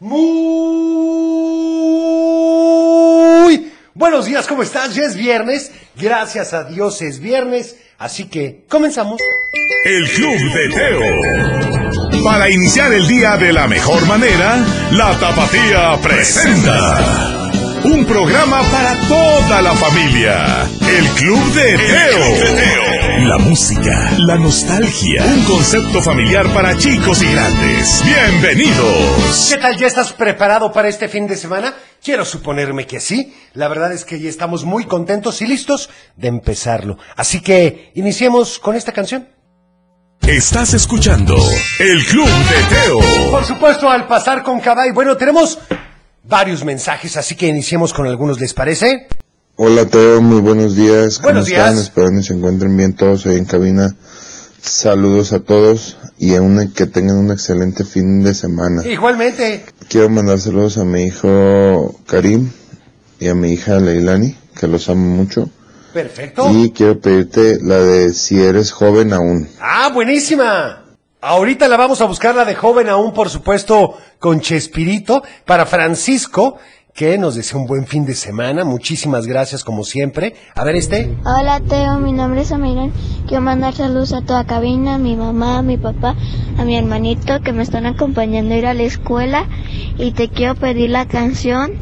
Muy buenos días, ¿cómo estás? Ya es viernes, gracias a Dios es viernes, así que comenzamos. El Club de Teo. Para iniciar el día de la mejor manera, la Tapatía presenta. Un programa para toda la familia. El Club de Teo. La música, la nostalgia. Un concepto familiar para chicos y grandes. Bienvenidos. ¿Qué tal? ¿Ya estás preparado para este fin de semana? Quiero suponerme que sí. La verdad es que ya estamos muy contentos y listos de empezarlo. Así que iniciemos con esta canción. Estás escuchando El Club de Teo. Por supuesto, al pasar con Cabay. Bueno, tenemos varios mensajes, así que iniciemos con algunos, ¿les parece? Hola Teo, muy buenos días. Buenos ¿Cómo están? días. Esperando que se encuentren bien todos ahí en cabina. Saludos a todos y a una, que tengan un excelente fin de semana. Igualmente. Quiero mandar saludos a mi hijo Karim y a mi hija Leilani, que los amo mucho. Perfecto. Y quiero pedirte la de si eres joven aún. Ah, buenísima. Ahorita la vamos a buscar la de joven aún, por supuesto, con Chespirito, para Francisco, que nos desea un buen fin de semana. Muchísimas gracias, como siempre. A ver este. Hola Teo, mi nombre es Amiran. Quiero mandar saludos a toda cabina, a mi mamá, a mi papá, a mi hermanito que me están acompañando a ir a la escuela y te quiero pedir la canción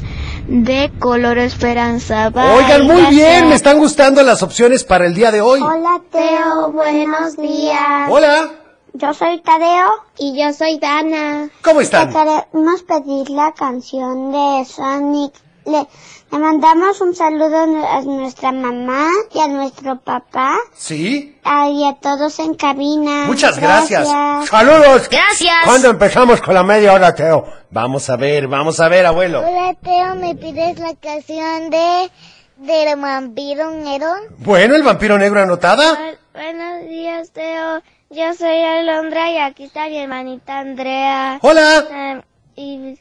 de Color Esperanza. Bye, Oigan, muy bien, me están gustando las opciones para el día de hoy. Hola Teo, buenos días. Hola, Yo soy Tadeo y yo soy Dana. ¿cómo están? queremos pedir la canción de Sonic. Le, le mandamos un saludo a nuestra mamá y a nuestro papá ¿Sí? Y a todos en cabina. Muchas gracias. Saludos. Gracias. ¿Cuándo empezamos con la media hora, Teo? Vamos a ver, vamos a ver, abuelo. Hola Teo, ¿me pides la canción de del vampiro negro? Bueno, el vampiro negro anotada. Buenos días Teo, yo soy Alondra y aquí está mi hermanita Andrea. Hola. Em, y,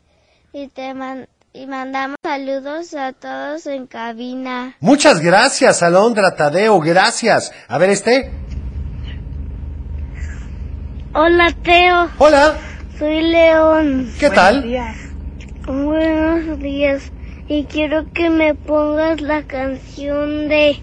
y te man- y mandamos saludos a todos en cabina. Muchas gracias, Alondra, Tadeo, gracias. A ver este. Hola Teo, Hola, soy León. ¿qué tal? Buenos días. Y quiero que me pongas la canción de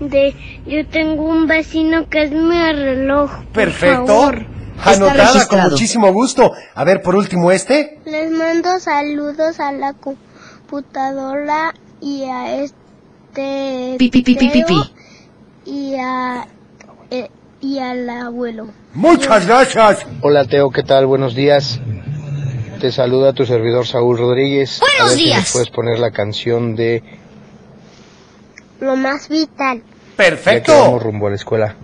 de yo tengo un vecino que es mi reloj. por Perfecto. favor. Anotada con muchísimo gusto. A ver, por último este. Les mando saludos a la computadora y a este Pi, pi, pi, pi, pi, pi. Teo y a eh, y al abuelo. Muchas gracias. Hola Teo, ¿qué tal? Buenos días. Te saluda tu servidor Saúl Rodríguez. Buenos A ver si días. nos puedes poner la canción de Lo más vital. Ya Perfecto. vamos rumbo a la escuela.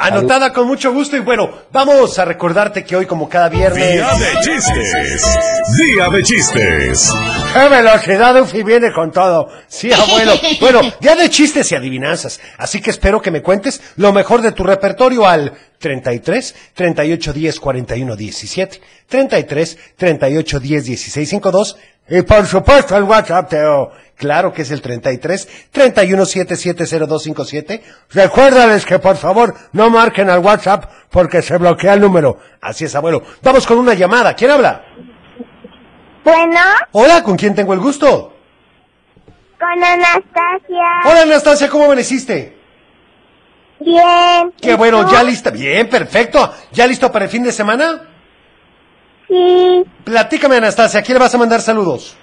Anotada con mucho gusto y bueno, vamos a recordarte que hoy como cada viernes... Día de chistes. Día de chistes. ¡Qué velocidad, Ufi viene con todo! Sí, abuelo. Bueno, día de chistes y adivinanzas. Así que espero que me cuentes lo mejor de tu repertorio al 33 38 10 41 17, 33 38 10 16 52 y por supuesto el WhatsApp, Teo. Claro que es el 33 31 770257. Recuérdales que por favor no marquen al WhatsApp porque se bloquea el número. Así es, abuelo. Vamos con una llamada. ¿Quién habla? Bueno, Hola, ¿con quién tengo el gusto? con Anastasia. Hola Anastasia, ¿cómo amaneciste? Bien. Qué bueno, ya lista. Bien, perfecto. ¿Ya listo para el fin de semana? Sí. Platícame Anastasia, ¿a quién le vas a mandar saludos?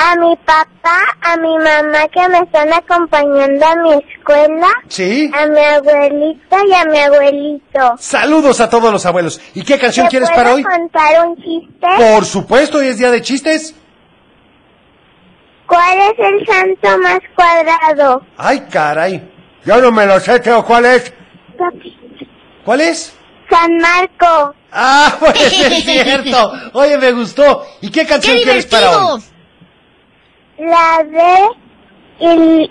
A mi papá, a mi mamá que me están acompañando a mi escuela, Sí. a mi abuelita y a mi abuelito. Saludos a todos los abuelos. ¿Y qué canción ¿Te quieres puedo para hoy? contar un chiste? Por supuesto, hoy es día de chistes. ¿Cuál es el santo más cuadrado? Ay, caray. Yo no me lo sé, Teo, ¿cuál es? ¿Cuál es? San Marco. Ah, pues es cierto. Oye, me gustó. ¿Y qué canción ¡Qué quieres para hoy? La de il-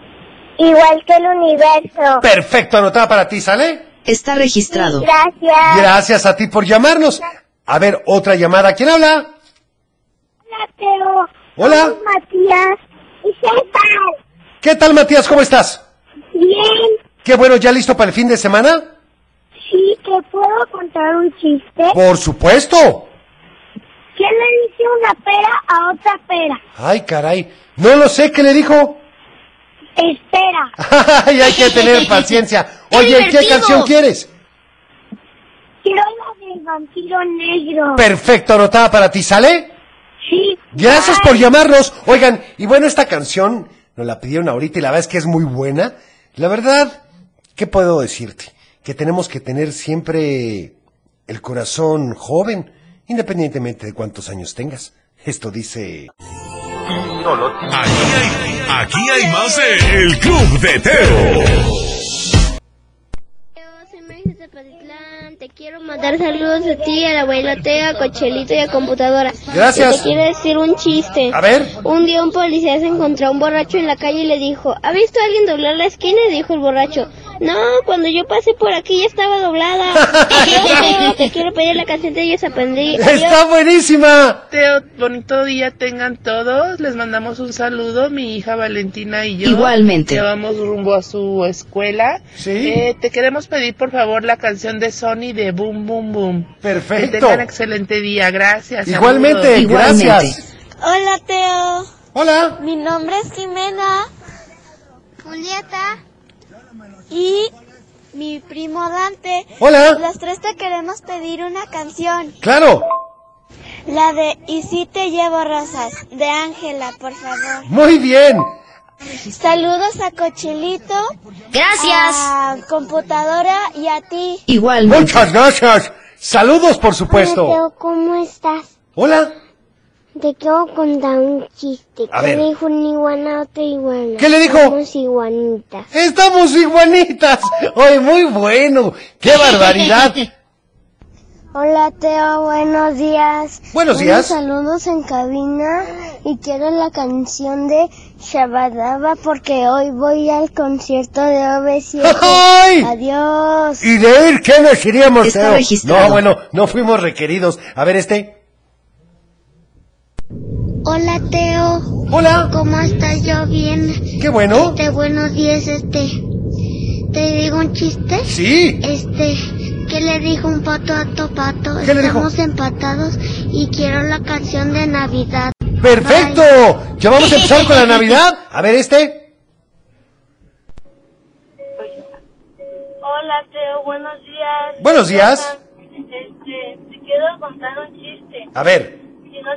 igual que el universo. Perfecto, anotada para ti, ¿sale? Está registrado. Gracias. Gracias a ti por llamarnos. A ver, otra llamada. ¿Quién habla? Hola, Teo. Hola. Soy Matías y César. ¿Qué tal, Matías? ¿Cómo estás? Bien. Qué bueno, ¿ya listo para el fin de semana? Sí, ¿te puedo contar un chiste? Por supuesto. ¿Qué le dice una pera a otra pera? Ay, caray. No lo sé, ¿qué le dijo? Espera. Ay, hay que tener paciencia. Oye, ¿qué canción quieres? Quiero la del vampiro negro. Perfecto, anotada para ti, ¿sale? Sí. Gracias Bye. por llamarnos. Oigan, y bueno, esta canción nos la pidieron ahorita y la verdad es que es muy buena. La verdad, ¿qué puedo decirte? Que tenemos que tener siempre el corazón joven, independientemente de cuántos años tengas. Esto dice... Aquí hay, aquí hay más de El Club de Teo. Soy Maris de Tepatitlán. Te quiero mandar saludos a ti, al abuelo Teo, a Cochelito y a computadora. Gracias. Y te quiero decir un chiste. A ver. Un día un policía se encontró a un borracho en la calle y le dijo, ¿ha visto a alguien doblar la esquina? Y dijo el borracho, no, cuando yo pasé por aquí ya estaba doblada. Yo te quiero pedir la canción de ellos aprendí. ¡Está buenísima! Teo, bonito día tengan todos. Les mandamos un saludo, mi hija Valentina y yo. Igualmente. Que vamos rumbo a su escuela. Sí. Eh, te queremos pedir, por favor, la canción de Sony de Boom Boom Boom. Que Perfecto. tengan excelente día. Gracias. Igualmente. Igualmente. gracias. Hola, Teo. Hola. Mi nombre es Jimena. Julieta. Y mi primo Dante. Hola. Los tres te queremos pedir una canción. Claro. La de Y si te llevo rosas, de Ángela, por favor. Muy bien. Saludos a Cochilito, Gracias. a computadora y a ti. Igualmente. Muchas gracias. Saludos, por supuesto. ¿cómo estás? Hola. Te quiero contar un chiste. A ¿Qué ver. le dijo una iguana a otra iguana? ¿Qué le dijo? Somos iguanitas. Estamos iguanitas. Oye, muy bueno. ¡Qué barbaridad! Hola Teo, buenos días. Buenos días. saludos en cabina y quiero la canción de Shabadaba porque hoy voy al concierto de OV7. ¡Ay! Adiós. ¿Y de ir qué nos iríamos, Está Teo? registrado. No, bueno, no fuimos requeridos. A ver, este. Hola Teo, Hola. ¿cómo estás? Yo bien. Qué bueno. Este, buenos días, este. ¿Te digo un chiste? Sí. Este, ¿qué le dijo un pato a otro pato? ¿Qué le dijo? Estamos empatados y quiero la canción de Navidad. Perfecto. Ya vamos a empezar con la Navidad. A ver, este. Hola, Teo, buenos días. Buenos días. Este, te quiero contar un chiste. A ver.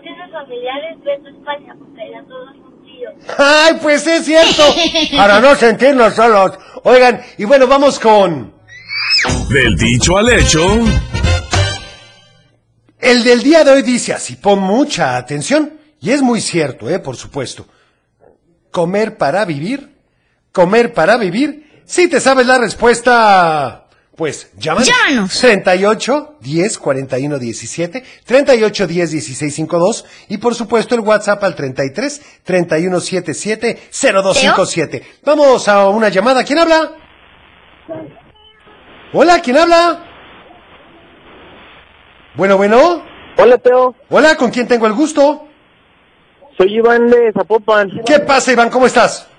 Tienes familiares, vete a España, porque allá todos son tíos. Ay, pues es cierto. Para no sentirnos solos. Oigan, y bueno, vamos con Del dicho al hecho, el del día de hoy dice así, pon mucha atención. Y es muy cierto, eh, por supuesto. Comer para vivir, comer para vivir. Si te sabes la respuesta, pues llámanos. Llámanos. 38 10 41 17, 38 10 16 52 y por supuesto el WhatsApp al 33 31 77 0257. Vamos a una llamada. ¿Quién habla? Hola, ¿quién habla? Bueno, bueno. Hola Teo, Hola, ¿con quién tengo el gusto? soy Iván de Zapopan. ¿Qué pasa, Iván? ¿Cómo estás?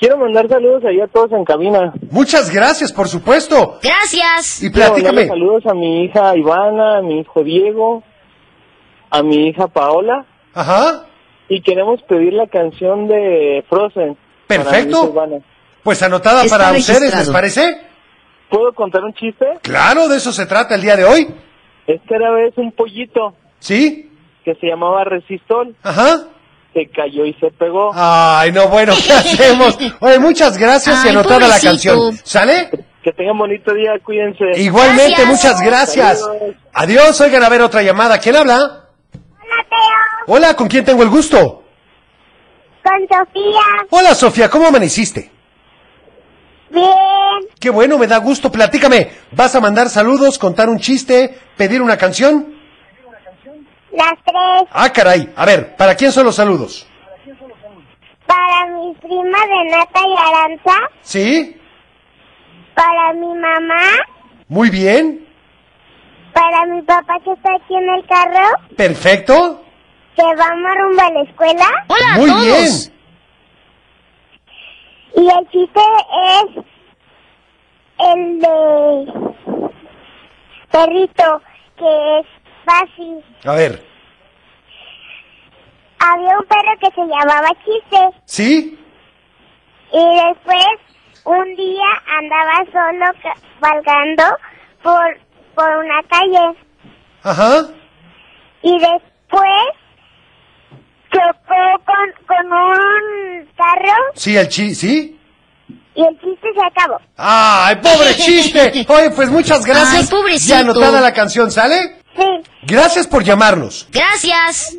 Quiero mandar saludos ahí a todos en cabina. Muchas gracias, por supuesto. Gracias. Y Quiero platícame. saludos a mi hija Ivana, a mi hijo Diego, a mi hija Paola Ajá. y queremos pedir la canción de Frozen. Perfecto. Pues anotada Está para ustedes, ¿les parece? ¿Puedo contar un chiste? Claro, de eso se trata el día de hoy. Es que era vez un pollito ¿Sí? que se llamaba Resistol, Ajá. Se cayó y se pegó. Ay, no, bueno, ¿qué hacemos? Oye, muchas gracias y Ay, anotada la canción. ¿Sale? Que tengan bonito día, cuídense. Igualmente, Gracias. muchas gracias. Saludos. Adiós, oigan, a ver otra llamada. ¿Quién habla? Hola Teo, Hola, ¿con quién tengo el gusto? con Sofía. Hola, Sofía, ¿cómo amaneciste? Bien. Qué bueno, me da gusto. Platícame, ¿vas a mandar saludos, contar un chiste, pedir una canción? Las tres. Ah, caray. A ver, ¿para quién son los saludos? Para mi prima Renata y Aranza. ¿Sí? Para mi mamá. Muy bien. Para mi papá que está aquí en el carro. Perfecto. Que vamos rumbo a la escuela. Hola Muy todos. bien. Y el chiste es el de perrito, que es fácil. A ver. había un perro que se llamaba Chiste. ¿Sí? Y después, un día andaba solo cabalgando por, por una calle. Ajá. Y después chocó con, con un carro Sí, el chi, ¿sí? y el chiste se acabó. ¡Ay, pobre chiste! Oye, pues muchas gracias. Ay, pobrecito. Ya anotada la canción, ¿sale? Sí. Gracias por llamarnos. Gracias.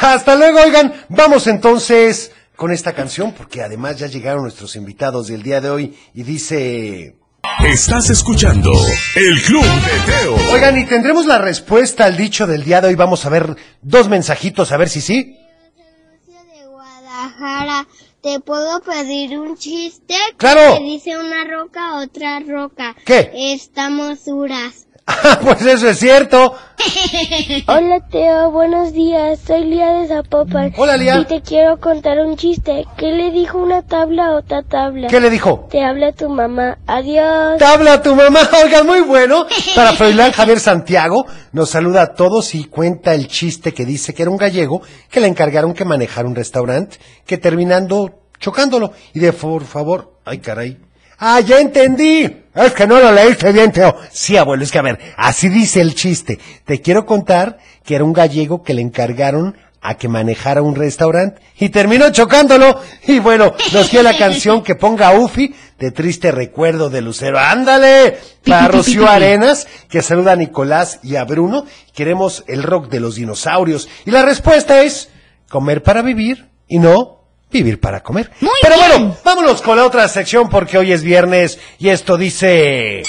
Hasta luego, oigan. Vamos entonces con esta canción, porque además ya llegaron nuestros invitados del día de hoy y dice... Estás escuchando el Club de Teo. Oigan, y tendremos la respuesta al dicho del día de hoy. Vamos a ver dos mensajitos, a ver si sí. de Guadalajara, ¿te puedo pedir un chiste? ¡Claro! Que dice una roca, otra roca. ¿Qué? Estamos duras. Ah, pues eso es cierto. Hola Teo, buenos días. Soy Lía de Zapopan. Hola, Lía. Y te quiero contar un chiste. ¿Qué le dijo una tabla a otra tabla? ¿Qué le dijo? Te habla tu mamá. Adiós. Te habla tu mamá, oigan, muy bueno. Para Froilán Javier Santiago, nos saluda a todos y cuenta el chiste que dice que era un gallego que le encargaron que manejara un restaurante, que terminando chocándolo. Y de por favor, ay caray. Ah, ya entendí. Es que no lo leíste bien, Teo. Sí, abuelo, es que a ver, así dice el chiste. Te quiero contar que era un gallego que le encargaron a que manejara un restaurante y terminó chocándolo. Y bueno, nos dio la canción que ponga Ufi de triste recuerdo de Lucero. ¡Ándale! Para Rocío Arenas, que saluda a Nicolás y a Bruno. Queremos el rock de los dinosaurios. Y la respuesta es comer para vivir y no vivir para comer. Muy Pero bien. bueno, vámonos con la otra sección porque hoy es viernes y esto dice...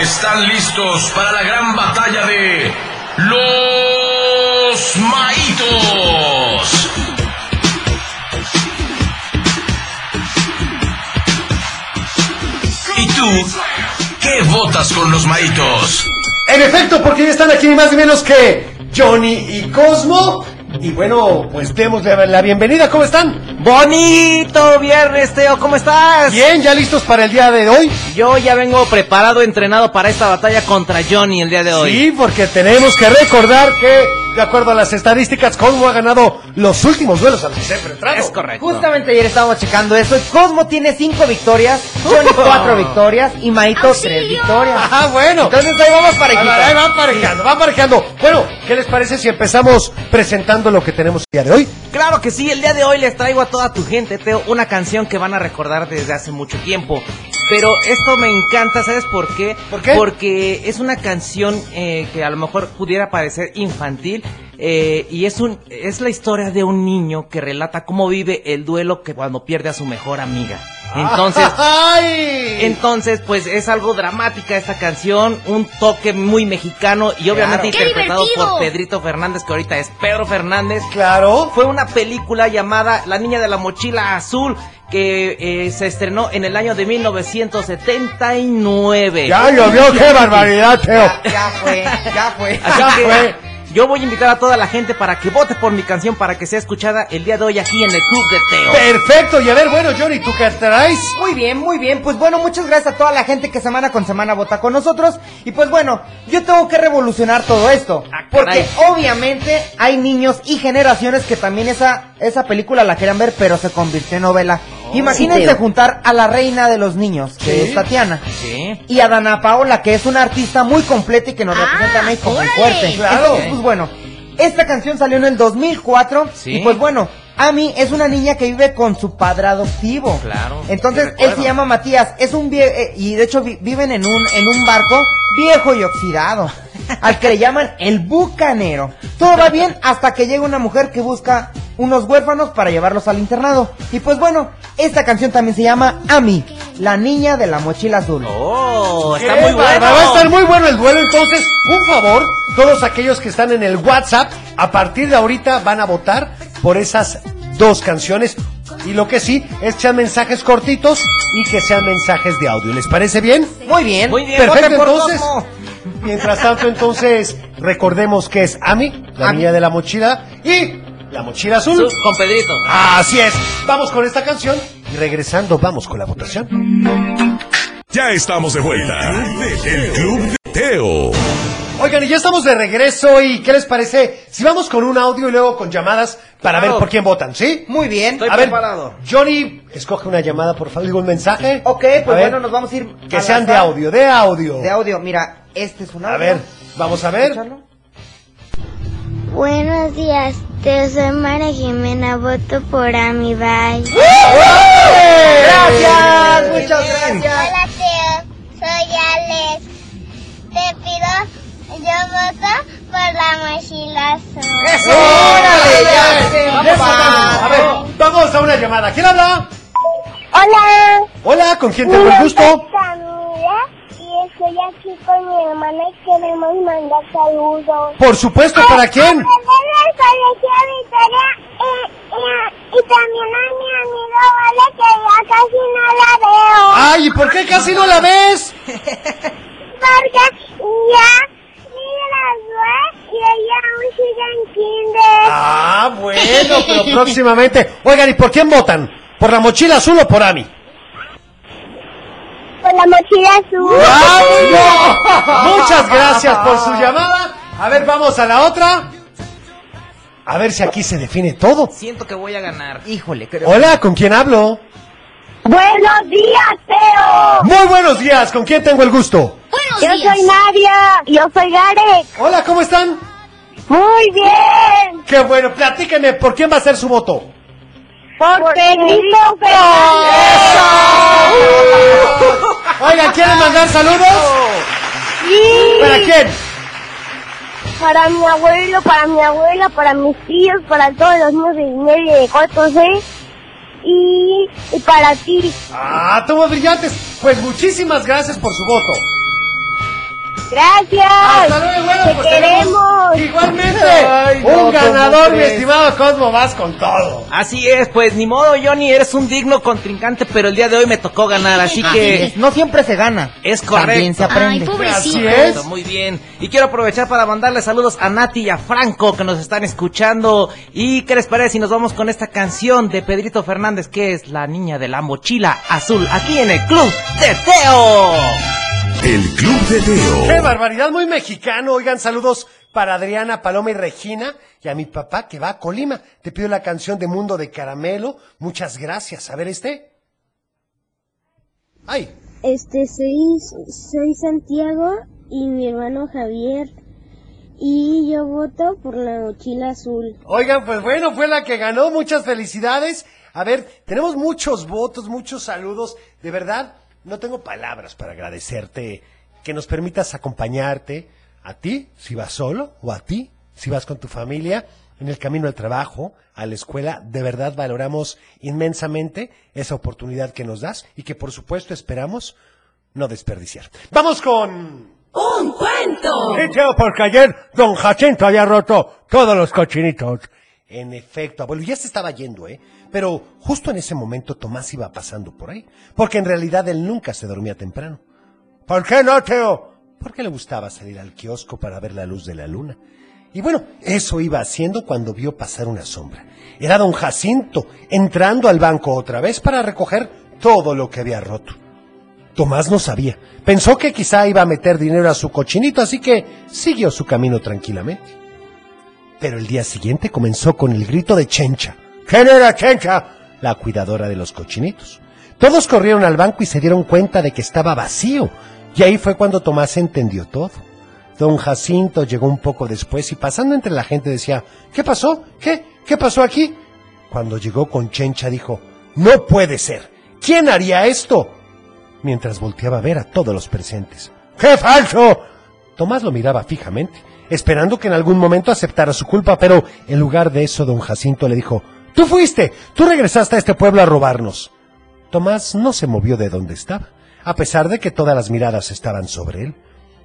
Están listos para la gran batalla de los maitos. ¿Y tú qué votas con los maitos? En efecto, porque ya están aquí ni más ni menos que Johnny y Cosmo. Y bueno, pues démosle la bienvenida. ¿Cómo están? Bonito viernes, Teo, ¿cómo estás? Bien, ya listos para el día de hoy. Yo ya vengo preparado, entrenado para esta batalla contra Johnny el día de hoy. Sí, porque tenemos que recordar que, de acuerdo a las estadísticas, Cosmo ha ganado los últimos duelos a los que se ha enfrentado. Es correcto. Justamente ayer estábamos checando eso. Cosmo tiene cinco victorias, Johnny cuatro victorias y Maito tres victorias. Ah, bueno. Entonces ahí vamos va, ahí va aparejando, va aparejando. Bueno, ¿qué les parece si empezamos presentando lo que tenemos el día de hoy? Claro que sí, el día de hoy les traigo a toda tu gente, Teo, una canción que van a recordar desde hace mucho tiempo. Pero esto me encanta, ¿sabes por qué? ¿Por qué? Porque es una canción eh, que a lo mejor pudiera parecer infantil. eh, y es un es la historia de un niño que relata cómo vive el duelo que cuando pierde a su mejor amiga. Entonces, ¡Ay! entonces, pues es algo dramática esta canción, un toque muy mexicano y obviamente ¡Qué interpretado por Pedrito Fernández, que ahorita es Pedro Fernández. Claro. Fue una película llamada La Niña de la Mochila Azul que eh, se estrenó en el año de 1979. Ya llovió, qué barbaridad, Teo. Ya fue, ya fue. Así Ya que fue. Yo voy a invitar a toda la gente para que vote por mi canción para que sea escuchada el día de hoy aquí en el Club de Teo. Perfecto, y a ver, bueno, Johnny, ¿tú qué traes? Muy bien, muy bien. Pues bueno, muchas gracias a toda la gente que semana con semana vota con nosotros. Y pues bueno, yo tengo que revolucionar todo esto. Ah, Porque obviamente hay niños y generaciones que también esa, esa película la querían ver, pero se convirtió en novela. Imagínense juntar a la reina de los niños, que es Tatiana. Sí. Y a Dana Paola, que es una artista muy completa y que nos Ah, representa a México muy órale. fuerte. Claro. Entonces, pues bueno, esta canción salió en el 2004 Sí. y pues bueno, Ami es una niña que vive con su padre adoptivo. Claro, Entonces, sí él recuerdo. se llama Matías, es un vie eh, y de hecho vi- viven en un en un barco viejo y oxidado, al que le llaman el bucanero. Todo va bien hasta que llega una mujer que busca unos huérfanos para llevarlos al internado. Y pues bueno, esta canción también se llama Ami, la niña de la mochila azul. Oh, está muy bueno. Va a estar muy bueno el duelo, entonces, un favor, todos aquellos que están en el WhatsApp, a partir de ahorita van a votar por esas dos canciones. Y lo que sí, es que sean mensajes cortitos y que sean mensajes de audio. ¿Les parece bien? Muy bien, Muy bien, Perfecto, entonces. Mientras tanto, entonces, recordemos que es Ami, la Ami. niña de la mochila, y la mochila azul. Con Pedrito. Así es. Vamos con esta canción y regresando vamos con la votación. Ya estamos de vuelta. El Club de Teo. Oigan, y ya estamos de regreso y ¿qué les parece? Si vamos con un audio y luego con llamadas para Claro. ver por quién votan, ¿sí? Muy bien. Estoy a ver, preparado. Johnny, escoge una llamada, por favor, digo un mensaje. Ok, A pues ver, bueno, nos vamos a ir. Que sean de audio, de audio. De audio, mira, este es un audio. A ver, vamos a ver. Escúchalo. Buenos días, te soy María Jimena, voto por Ami Bye. Gracias, muchas gracias. Hola Teo, soy Alex. Te pido, yo voto por la mochila azul. ¡Eso! ¡Órale! Ya Bien, se bien, va. A ver, vamos a una llamada. ¿Quién habla? Hola, Hola, ¿con quién tengo el gusto? Estoy aquí con mi hermana y queremos mandar saludos. Por supuesto, ¿para quién? del colegio Victoria y, y, y también a mi amiga Vale que ya casi no la veo. Ay, ¿y por qué casi no la ves? Porque ya y ella aún sigue en kinder. Ah, bueno, pero próximamente. Oigan, ¿y por quién votan? ¿Por la mochila azul o por Ami? Por la mochila azul. ¡Vamos! Muchas gracias por su llamada. A ver, vamos a la otra. A ver si aquí se define todo. Siento que voy a ganar. Híjole, creo. Hola, ¿con quién hablo? Buenos días, Teo. Muy buenos días, ¿con quién tengo el gusto? Buenos Yo días. soy Nadia. Yo soy Garek. Hola, ¿cómo están? Muy bien. Qué bueno, platíquenme, ¿por quién va a ser su voto? Por Pedrito Oigan, ¿quieren mandar saludos? Sí. ¿Para quién? Para mi abuelo, para mi abuela, para mis tíos, para todos los niños de medio de 4C y, y para ti. Ah, todos brillantes. Pues muchísimas gracias por su voto. Gracias. Hasta luego, bueno, Te pues queremos. Igualmente, Ay, no, un ganador, ¿cómo mi estimado Cosmo, vas con todo. Así es, pues ni modo, Johnny, eres un digno contrincante, pero el día de hoy me tocó ganar, así que No siempre se gana. es correcto. También se Ay, aprende. pobrecito. Así es. Muy bien. Y quiero aprovechar para mandarle saludos a Nati y a Franco que nos están escuchando. ¿Y qué les parece si nos vamos con esta canción de Pedrito Fernández que es La Niña de la Mochila Azul aquí en el Club de Teo? El Club de ¡Qué Teo. barbaridad! Muy mexicano. Oigan, saludos para Adriana, Paloma y Regina y a mi papá que va a Colima. Te pido la canción de Mundo de Caramelo. Muchas gracias. A ver este. ¡Ay! Este, soy, soy Santiago y mi hermano Javier. Y yo voto por la mochila azul. Oigan, pues bueno, fue la que ganó. Muchas felicidades. A ver, tenemos muchos votos, muchos saludos. De verdad, no tengo palabras para agradecerte que nos permitas acompañarte a ti, si vas solo, o a ti, si vas con tu familia, en el camino al trabajo, a la escuela. De verdad valoramos inmensamente esa oportunidad que nos das y que por supuesto esperamos no desperdiciar. Vamos con... ¡Un cuento! Teo, porque ayer don Jacinto había roto todos los cochinitos. En efecto, abuelo, ya se estaba yendo, ¿eh? Pero justo en ese momento Tomás iba pasando por ahí, porque en realidad él nunca se dormía temprano. ¿Por qué no, Teo? Porque le gustaba salir al kiosco para ver la luz de la luna. Y bueno, eso iba haciendo cuando vio pasar una sombra. Era don Jacinto entrando al banco otra vez para recoger todo lo que había roto. Tomás no sabía. Pensó que quizá iba a meter dinero a su cochinito, así que siguió su camino tranquilamente. Pero el día siguiente comenzó con el grito de Chencha. ¿Quién era Chencha? La cuidadora de los cochinitos. Todos corrieron al banco y se dieron cuenta de que estaba vacío. Y ahí fue cuando Tomás entendió todo. Don Jacinto llegó un poco después y pasando entre la gente decía, ¿qué pasó? ¿Qué? ¿Qué pasó aquí? Cuando llegó con Chencha dijo, no puede ser. ¿Quién haría esto? Mientras volteaba a ver a todos los presentes. ¡Qué falso! Tomás lo miraba fijamente, esperando que en algún momento aceptara su culpa, pero en lugar de eso don Jacinto le dijo, Tú fuiste, tú regresaste a este pueblo a robarnos. Tomás no se movió de donde estaba, a pesar de que todas las miradas estaban sobre él.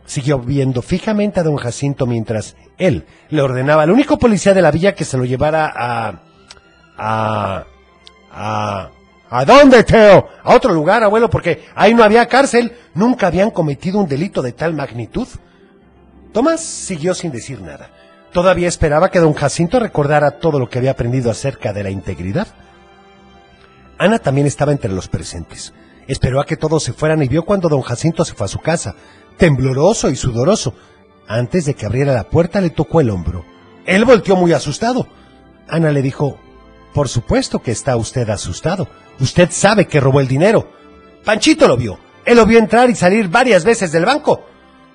Siguió viendo fijamente a don Jacinto mientras él le ordenaba al único policía de la villa que se lo llevara a... a... a... ¿A dónde, Teo? A otro lugar, abuelo, porque ahí no había cárcel. Nunca habían cometido un delito de tal magnitud. Tomás siguió sin decir nada. Todavía esperaba que don Jacinto recordara todo lo que había aprendido acerca de la integridad. Ana también estaba entre los presentes. Esperó a que todos se fueran y vio cuando don Jacinto se fue a su casa, tembloroso y sudoroso. Antes de que abriera la puerta le tocó el hombro. Él volteó muy asustado. Ana le dijo, por supuesto que está usted asustado. Usted sabe que robó el dinero. Panchito lo vio. Él lo vio entrar y salir varias veces del banco.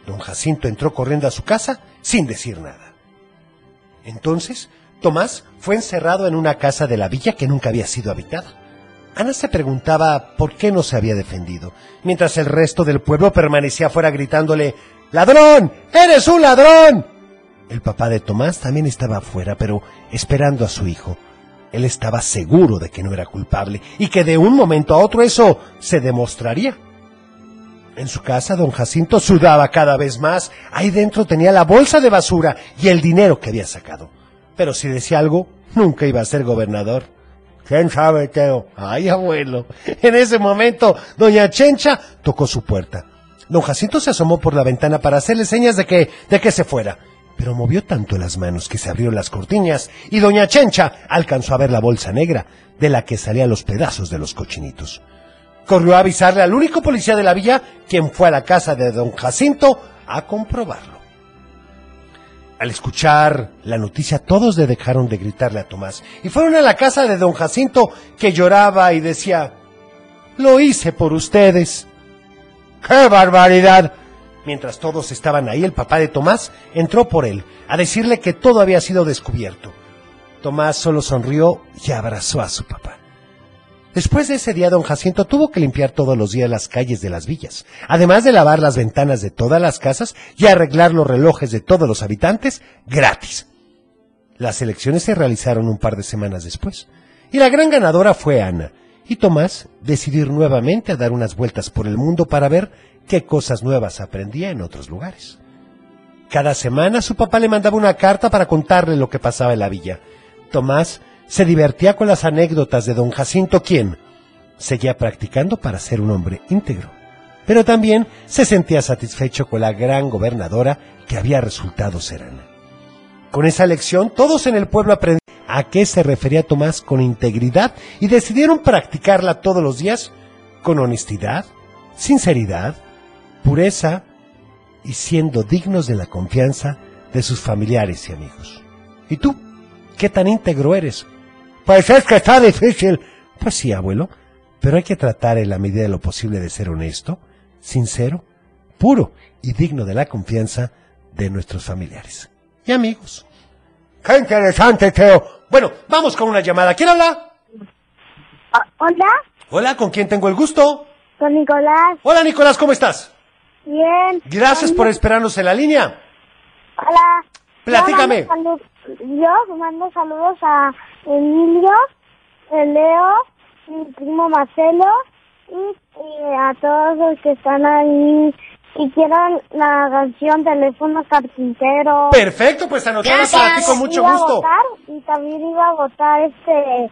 Don Jacinto entró corriendo a su casa sin decir nada. Entonces, Tomás fue encerrado en una casa de la villa que nunca había sido habitada. Ana se preguntaba por qué no se había defendido, mientras el resto del pueblo permanecía afuera gritándole ¡Ladrón! ¡Eres un ladrón! El papá de Tomás también estaba afuera, pero esperando a su hijo. Él estaba seguro de que no era culpable y que de un momento a otro eso se demostraría. En su casa, don Jacinto sudaba cada vez más. Ahí dentro tenía la bolsa de basura y el dinero que había sacado. Pero si decía algo, nunca iba a ser gobernador. ¿Quién sabe, Teo? Ay, abuelo. En ese momento, doña Chencha tocó su puerta. Don Jacinto se asomó por la ventana para hacerle señas de que, de que se fuera. Pero movió tanto las manos que se abrieron las cortinas y doña Chencha alcanzó a ver la bolsa negra de la que salían los pedazos de los cochinitos. Corrió a avisarle al único policía de la villa, quien fue a la casa de don Jacinto a comprobarlo. Al escuchar la noticia, todos le dejaron de gritarle a Tomás y fueron a la casa de don Jacinto, que lloraba y decía, Lo hice por ustedes. ¡Qué barbaridad! Mientras todos estaban ahí, el papá de Tomás entró por él a decirle que todo había sido descubierto. Tomás solo sonrió y abrazó a su papá. Después de ese día, don Jacinto tuvo que limpiar todos los días las calles de las villas, además de lavar las ventanas de todas las casas y arreglar los relojes de todos los habitantes gratis. Las elecciones se realizaron un par de semanas después, y la gran ganadora fue Ana, y Tomás decidió ir nuevamente a dar unas vueltas por el mundo para ver qué cosas nuevas aprendía en otros lugares. Cada semana su papá le mandaba una carta para contarle lo que pasaba en la villa. Tomás se divertía con las anécdotas de don Jacinto, quien seguía practicando para ser un hombre íntegro. Pero también se sentía satisfecho con la gran gobernadora que había resultado ser Ana. Con esa lección, todos en el pueblo aprendieron a qué se refería Tomás con integridad y decidieron practicarla todos los días con honestidad, sinceridad, pureza y siendo dignos de la confianza de sus familiares y amigos. ¿Y tú? ¿Qué tan íntegro eres? Pues es que está difícil. Pues sí, abuelo, pero hay que tratar en la medida de lo posible de ser honesto, sincero, puro y digno de la confianza de nuestros familiares y amigos. ¡Qué interesante, Teo! Bueno, vamos con una llamada. ¿Quién habla? Hola, Hola, ¿con quién tengo el gusto? con Nicolás. Hola, Nicolás, ¿cómo estás? Bien. Gracias por esperarnos en la línea. Hola. Platícame. Yo mando, salu- yo mando saludos a Emilio, a Leo, mi primo Marcelo y, y a todos los que están ahí y quieran la canción Teléfono Carpintero. Perfecto, pues anotada para ti con mucho Iba a gusto. votar y también iba a votar este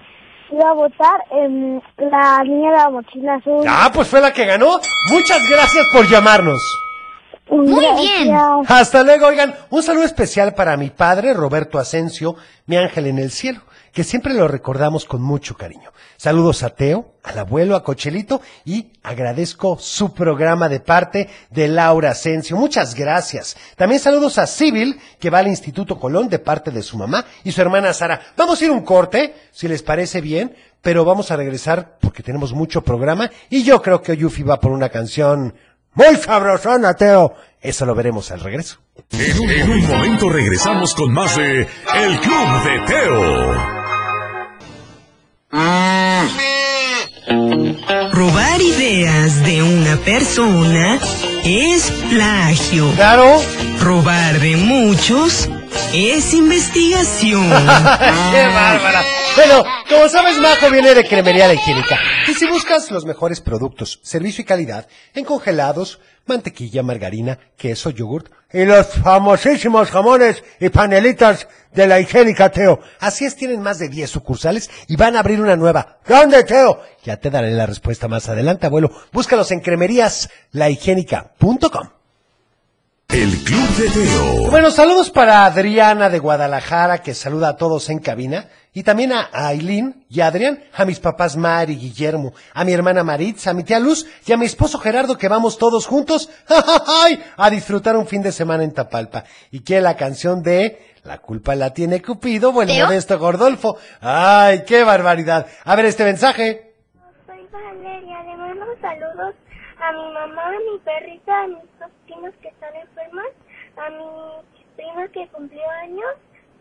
iba a votar en la niña de la mochila azul. Ah, pues fue la que ganó. Muchas gracias por llamarnos. Muy bien. Hasta luego, oigan, un saludo especial para mi padre, Roberto Asensio, mi ángel en el cielo, que siempre lo recordamos con mucho cariño. Saludos a Teo, al abuelo, a Cochelito y agradezco su programa de parte de Laura Asensio. Muchas gracias. También saludos a Civil, que va al Instituto Colón de parte de su mamá y su hermana Sara. Vamos a ir un corte, si les parece bien, pero vamos a regresar porque tenemos mucho programa y yo creo que Yufi va por una canción muy sabrosona, Teo. Eso lo veremos al regreso. En un, en un momento regresamos con más de El Club de Teo. Robar ideas de una persona es plagio. Claro. Robar de muchos es investigación. ¡Qué bárbara! Bueno, como sabes, Majo viene de Cremería La Higiénica. Y si buscas los mejores productos, servicio y calidad, en congelados, mantequilla, margarina, queso, yogurt y los famosísimos jamones y panelitas de La Higiénica, Teo. Así es, tienen más de 10 sucursales y van a abrir una nueva. ¿Dónde, Teo? Ya te daré la respuesta más adelante, abuelo. Búscalos en cremeríaslahigiénica.com. El Club de Teo. Bueno, saludos para Adriana de Guadalajara, que saluda a todos en cabina Y también a Aileen y a Adrián, a mis papás Mar y Guillermo, a mi hermana Maritza, a mi tía Luz y a mi esposo Gerardo que vamos todos juntos a disfrutar un fin de semana en Tapalpa. Y quiere la canción de La culpa la tiene Cupido o el ¿Teo? modesto Gordolfo. ¡Ay, qué barbaridad! A ver este mensaje. Soy Valeria, le mando saludos a mi mamá, a mi perrita, a mis dos primos que están enfermas, a mi prima que cumplió años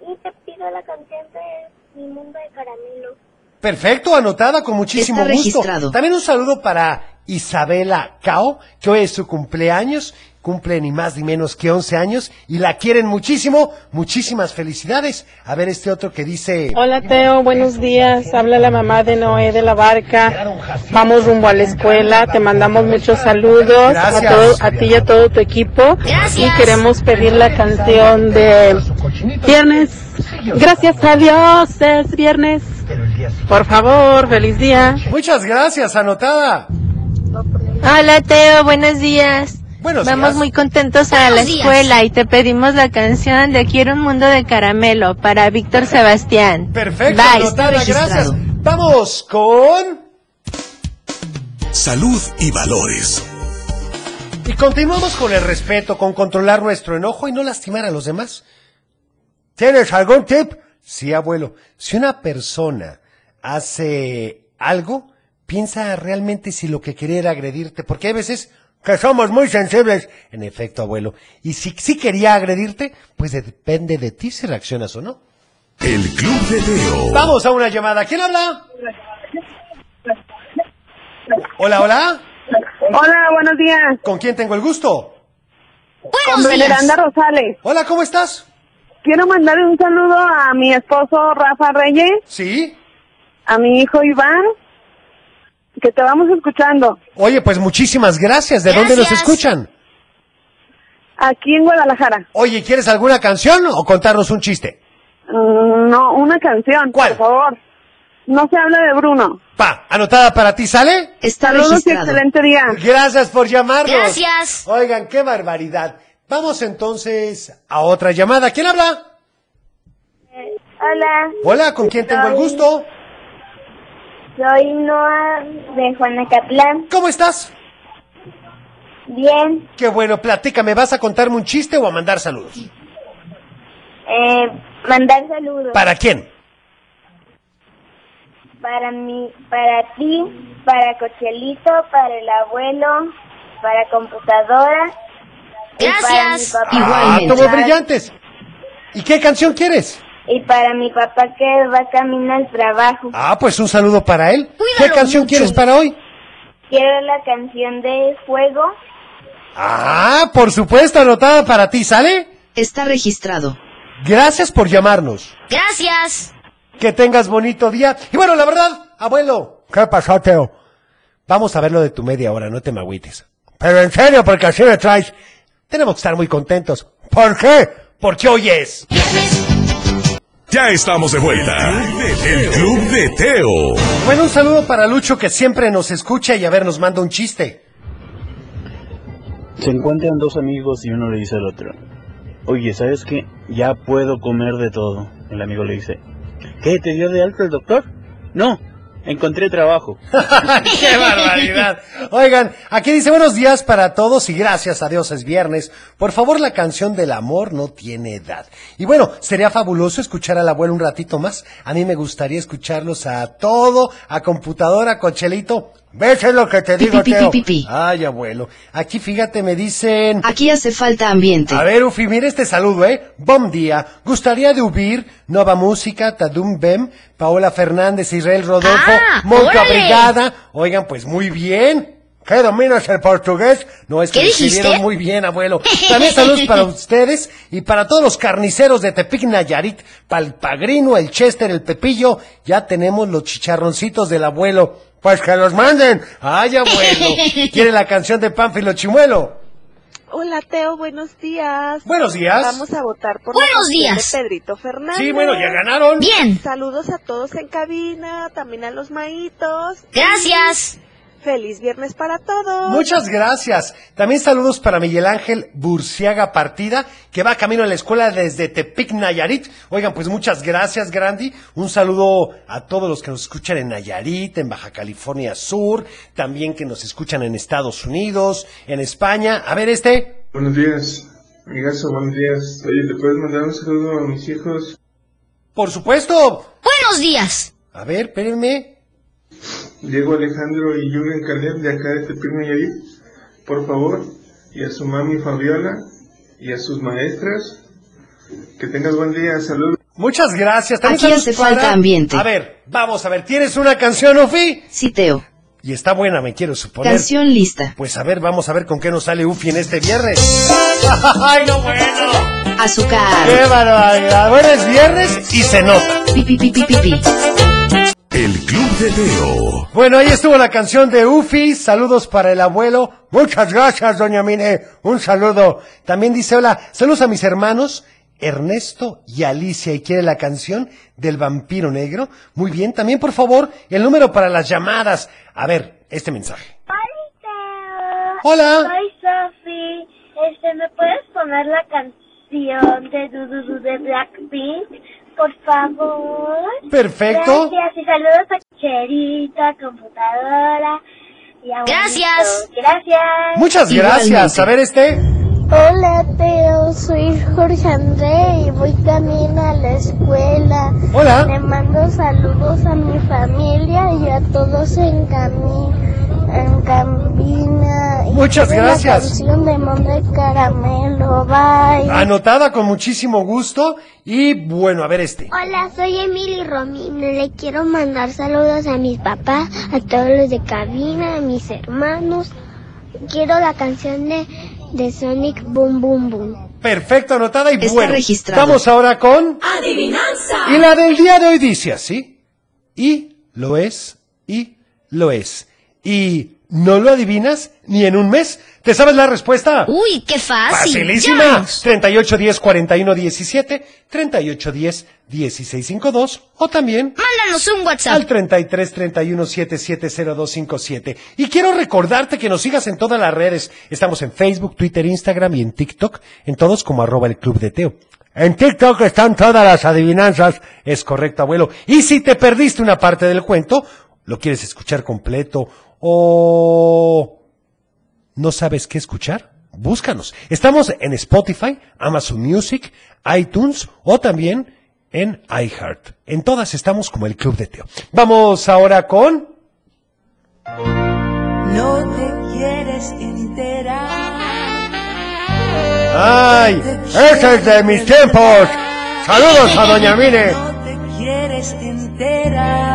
y te pido la canción de Mi Mundo de Caramelo. Perfecto, anotada con muchísimo Está gusto. registrado. También un saludo para Isabela Cao, que hoy es su cumpleaños, cumple ni más ni menos que 11 años y la quieren muchísimo. Muchísimas felicidades. A ver este otro que dice... Hola Teo, buenos días. Habla la mamá de Noé de la Barca. Vamos rumbo a la escuela. Te mandamos muchos saludos a, todo, a ti y a todo tu equipo. Gracias. Y queremos pedir la canción de Viernes. Gracias a Dios, es viernes. Por favor, feliz día. Muchas gracias, anotada. Hola Teo, buenos días. Buenos Vamos días. muy contentos a la días. escuela y te pedimos la canción de Quiero un mundo de caramelo para Víctor Sebastián. Perfecto, Bye. gracias. Vamos con... Salud y valores. Y continuamos con el respeto, con controlar nuestro enojo y no lastimar a los demás. ¿Tienes algún tip? Sí, abuelo. Si una persona hace algo, piensa realmente si lo que quería era agredirte, porque hay veces que somos muy sensibles. En efecto, abuelo. Y si sí quería agredirte, pues depende de ti si reaccionas o no. El Club de Teo. Vamos a una llamada. ¿Quién habla? Hola, hola. Hola, buenos días. ¿Con quién tengo el gusto? Buenos días. Rosales. Hola, ¿cómo estás? Quiero mandarle un saludo a mi esposo Rafa Reyes, Sí. a mi hijo Iván, que te vamos escuchando. Oye, pues muchísimas gracias. ¿De dónde nos escuchan? Aquí en Guadalajara. Oye, ¿quieres alguna canción o contarnos un chiste? Mm, No, una canción, ¿Cuál? por favor. No se habla de Bruno. Pa, anotada para ti, ¿sale? Está Saludos y excelente día. Gracias por llamarnos. Gracias. Oigan, qué barbaridad. Vamos entonces a otra llamada. ¿Quién habla? Hola, Hola, ¿con quién tengo el gusto? Soy Noah de Juanacatlán. ¿Cómo estás? Bien, Qué bueno, platícame, ¿vas a contarme un chiste o a mandar saludos? eh, mandar saludos ¿Para quién? para mí, para ti, para Cochelito, para el abuelo, para computadora. y para mi Gracias. papá. Ah, como brillantes. ¿Y qué canción quieres? Y para mi papá que va camino al trabajo. Ah, pues un saludo para él. ¿Qué canción mucho. quieres para hoy? Quiero la canción de Fuego. Ah, por supuesto, anotada para ti, ¿sale? Está registrado. Gracias por llamarnos. Gracias. Que tengas bonito día. Y bueno, la verdad, abuelo. ¿Qué pasó, Teo? Vamos a ver lo de tu media hora, no te me agüites. Pero en serio, porque así me traes. Tenemos que estar muy contentos. ¿Por qué? Porque hoy es. Ya estamos de vuelta. El Club de Teo. Bueno, un saludo para Lucho que siempre nos escucha y a ver, nos manda un chiste. Se encuentran dos amigos y uno le dice al otro, oye, ¿sabes qué? Ya puedo comer de todo. El amigo le dice, ¿qué? ¿Te dio de alto el doctor? No, encontré trabajo. ¡Qué barbaridad! Oigan, aquí dice buenos días para todos y gracias a Dios es viernes. Por favor, la canción del amor no tiene edad. Y bueno, sería fabuloso escuchar al abuelo un ratito más. A mí me gustaría escucharlos a todo, a computadora, cochelito. ¿Ves es lo que te digo, Teo? Ay, abuelo. Aquí fíjate, me dicen... Aquí hace falta ambiente. A ver, Ufi, mira este saludo, ¿eh? Bom día. Gustaría de ubir Nova Música, Tadum Bem, Paola Fernández, Israel Rodolfo, Ah, Monca. Brigada. Oigan, pues muy bien. ¿Qué dominas el portugués? No, es que escribieron muy bien, abuelo. También saludos para ustedes y para todos los carniceros de Tepic Nayarit, para el Pagrino, el Chester, el Pepillo. Ya tenemos los chicharroncitos del abuelo. Pues que los manden. Ay, abuelo. ¿Quiere la canción de Pánfilo Chimuelo? Hola Teo, buenos días. Buenos días. Vamos a votar por Buenos la canción días. de Pedrito Fernández. Sí, bueno, ya ganaron. Bien. Saludos a todos en cabina, también a los maitos. Gracias. Feliz viernes para todos. Muchas gracias. También saludos para Miguel Ángel Burciaga Partida, que va camino a la escuela desde Tepic, Nayarit. Oigan, pues muchas gracias, Grandi. Un saludo a todos los que nos escuchan en Nayarit, en Baja California Sur, también que nos escuchan en Estados Unidos, en España. A ver, este. Buenos días, amigazo, buenos días. Oye, ¿te puedes mandar un saludo a mis hijos? Por supuesto. Buenos días. A ver, espérenme. Diego Alejandro y Jürgen Caleb de acá de Tepic Nayarit, por favor, y a su mami Fabiola y a sus maestras. Que tengas buen día, saludos. Muchas gracias. Aquí hace falta para- ambiente. A ver, vamos a ver, ¿tienes una canción, Ufi? Sí, Teo. Y está buena, me quiero suponer. Canción lista. Pues a ver, vamos a ver con qué nos sale Ufi en este viernes. ¡Ay, no bueno! Azúcar. ¡Qué barbaridad! Bueno, es viernes y se nota. Pi, pi, pi, pi, pi, pi. El Club de Teo. Bueno, ahí estuvo la canción de Ufi. Saludos para el abuelo. Muchas gracias, doña Mine. Un saludo. También dice, hola, saludos a mis hermanos. Ernesto y Alicia, y quiere la canción del vampiro negro. Muy bien, también por favor, el número para las llamadas. A ver, este mensaje. Hola. Soy Sophie. Este, ¿me puedes poner la canción de Du Du Du de Blackpink? Por favor. Perfecto. Gracias y saludos a computadora. Y a Gracias. Bonito. Gracias. Muchas gracias. Igualmente. A ver este. Hola Teo, soy Jorge André y voy camino a la escuela. Hola. Le mando saludos a mi familia y a todos en cami en cabina. Y Muchas gracias. La canción de Monde Caramelo, bye. Anotada con muchísimo gusto. Y bueno, a ver este. Hola, soy Emily Romino. Le quiero mandar saludos a mis papás, a todos los de cabina, a mis hermanos. Quiero la canción de, de Sonic Boom Boom Boom. Perfecto, anotada y Está bueno. registrado. Vamos ahora con. Adivinanza. Y la del día de hoy dice así. Y lo es, y lo es. Y no lo adivinas ni en un mes. ¿Te sabes la respuesta? Uy, qué fácil. Facilísima. Llámanos. 38 10 41 17, 38 10 16 52 o también Mándanos un WhatsApp. al 33 31 770257. Y quiero recordarte que nos sigas en todas las redes. Estamos en Facebook, Twitter, Instagram y en TikTok, en todos como arroba el Club de Teo. En TikTok están todas las adivinanzas. Es correcto, abuelo. Y si te perdiste una parte del cuento, lo quieres escuchar completo o no sabes qué escuchar, búscanos. Estamos en Spotify, Amazon Music, iTunes o también en iHeart. En todas estamos como el Club de Teo. Vamos ahora con... No te quieres enterar. ¡Ay! ¡Ese es de mis tiempos! ¡Saludos a Doña Mine! No te quieres enterar.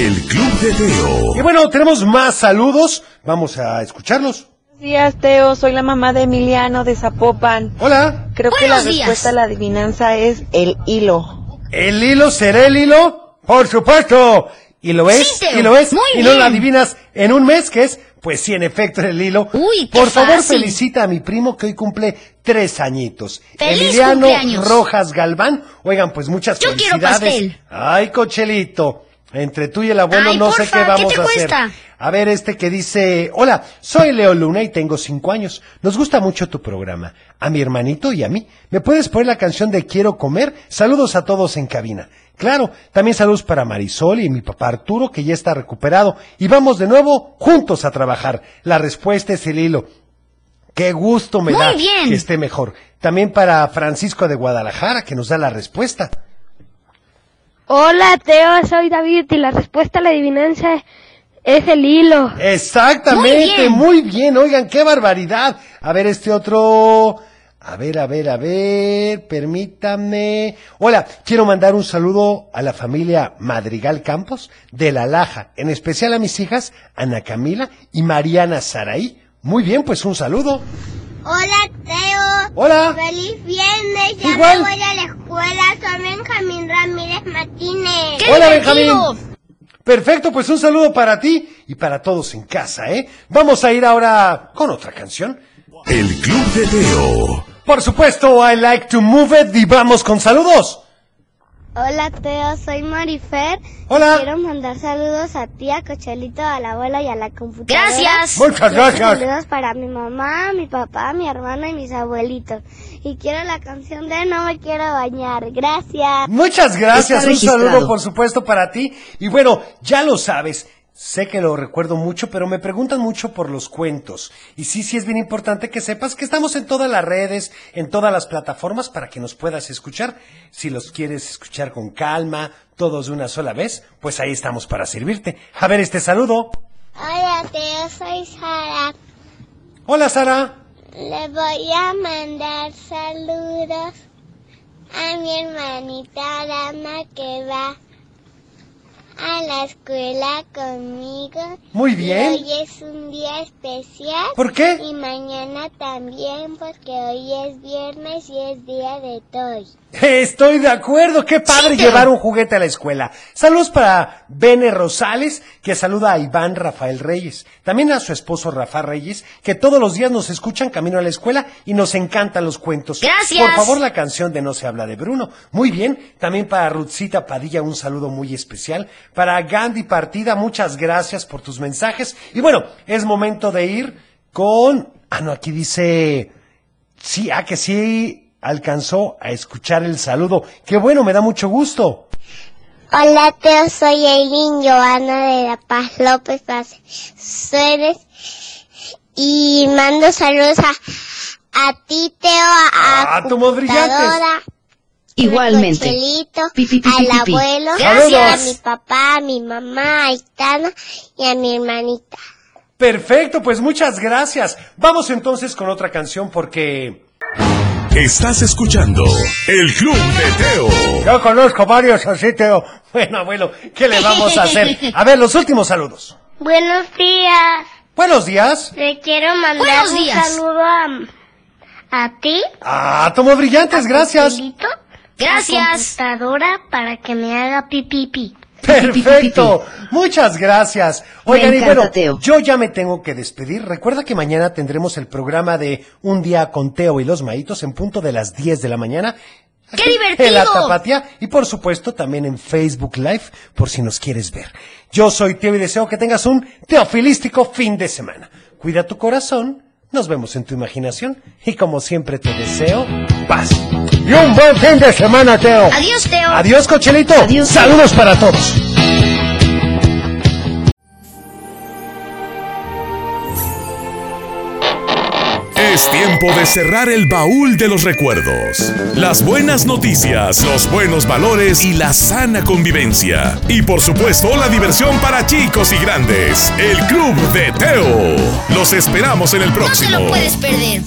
El Club de Teo. Y bueno, tenemos más saludos. Vamos a escucharlos. Buenos días, Teo. Soy la mamá de Emiliano de Zapopan. Hola. Creo que la días. respuesta a la adivinanza es el hilo. ¿El hilo será el hilo? ¡Por supuesto! Y lo es, Sí, y lo es, Muy y no bien. lo adivinas en un mes, que es, pues sí, en efecto, el hilo. Uy, qué Por favor, fácil. felicita a mi primo que hoy cumple tres añitos. ¡Feliz Emiliano cumpleaños! Rojas Galván. Oigan, pues muchas Yo quiero felicidades. pastel. Ay, cochelito. Entre tú y el abuelo Ay, no sé porfa, qué ¿qué vamos a hacer. cuesta? A ver, este que dice, hola, soy Leo Luna y tengo cinco años. Nos gusta mucho tu programa. A mi hermanito y a mí. ¿Me puedes poner la canción de Quiero comer? Saludos a todos en cabina. Claro, también saludos para Marisol y mi papá Arturo, que ya está recuperado. Y vamos de nuevo juntos a trabajar. La respuesta es el hilo. Qué gusto me Muy da bien. que esté mejor. También para Francisco de Guadalajara, que nos da la respuesta. Hola Teo, soy David y la respuesta a la adivinanza es, es el hilo. Exactamente, Muy muy bien. bien. Oigan, qué barbaridad. A ver, este otro. A ver, a ver, a ver, permítame. Hola, quiero mandar un saludo a la familia Madrigal Campos de La Laja, en especial a mis hijas Ana Camila y Mariana Saraí. Muy bien, pues un saludo. Hola Teo. Hola. Feliz viernes, ya Igual. me voy a la escuela, soy Benjamín Ramírez Martínez. ¡Qué Hola, divertido! Benjamín. Perfecto, pues un saludo para ti y para todos en casa, ¿eh? Vamos a ir ahora con otra canción. El Club de Teo. Por supuesto, I like to move it y vamos con saludos. Hola Teo, soy Marifer. Hola. Quiero mandar saludos a ti, a Cochelito, a la abuela y a la computadora. Gracias. Muchas Quiero gracias. Saludos para mi mamá, mi papá, mi hermano y mis abuelitos. Y quiero la canción de No me quiero bañar. Gracias. Muchas gracias, un saludo por supuesto para ti. Y bueno, ya lo sabes, sé que lo recuerdo mucho, pero me preguntan mucho por los cuentos. Y sí, sí es bien importante que sepas que estamos en todas las redes, en todas las plataformas para que nos puedas escuchar. Si los quieres escuchar con calma, todos de una sola vez, pues ahí estamos para servirte. A ver este saludo. Hola Teo, soy Sara. Hola Sara. Le voy a mandar saludos a mi hermanita Dama que va a la escuela conmigo. Muy bien. Y hoy es un día especial. ¿Por qué? Y mañana también porque hoy es viernes y es día de Toy. Estoy de acuerdo, qué padre llevar un juguete a la escuela. Saludos para Bene Rosales, que saluda a Iván Rafael Reyes. También a su esposo Rafa Reyes, que todos los días nos escuchan camino a la escuela y nos encantan los cuentos. Gracias. Por favor, la canción de No se habla de Bruno. Muy bien. También para Ruthcita Padilla, un saludo muy especial. Para Gandhi Partida, muchas gracias por tus mensajes. Y bueno, es momento de ir con... Ah, no, aquí dice... Sí, ah, que sí alcanzó a escuchar el saludo. Qué bueno, me da mucho gusto. Hola Teo, soy Eileen Joana de La Paz López Suárez y mando saludos a, a ti Teo, a, Ah, tu computadora, Igualmente. a al abuelo, Gracias. a mi papá, a mi mamá, a Aitana y a mi hermanita. Perfecto, pues muchas gracias. Vamos entonces con otra canción porque... Estás escuchando El Club de Teo. Yo conozco varios así, Teo. Bueno, abuelo, ¿qué le vamos a hacer? A ver, los últimos saludos. Buenos días, Buenos días. le quiero mandar Buenos un días. saludo a, a ti, Ah, tomo brillantes, gracias. Gracias. a computadora para que me haga pipipi. Perfecto, muchas gracias. Oigan, y bueno, Teo. yo ya me tengo que despedir. Recuerda que mañana tendremos el programa de Un día con Teo y los Maitos en punto de las 10 de la mañana. ¡Qué divertido! En la Tapatía y por supuesto también en Facebook Live por si nos quieres ver. Yo soy Teo y deseo que tengas un teofilístico fin de semana. Cuida tu corazón, nos vemos en tu imaginación y como siempre te deseo paz. Y un buen fin de semana, Teo. Adiós, Teo. Adiós, Cochelito. Adiós. Saludos para todos. Es tiempo de cerrar el baúl de los recuerdos. Las buenas noticias, los buenos valores y la sana convivencia. Y por supuesto, la diversión para chicos y grandes. El Club de Teo. Los esperamos en el No te próximo. lo puedes perder.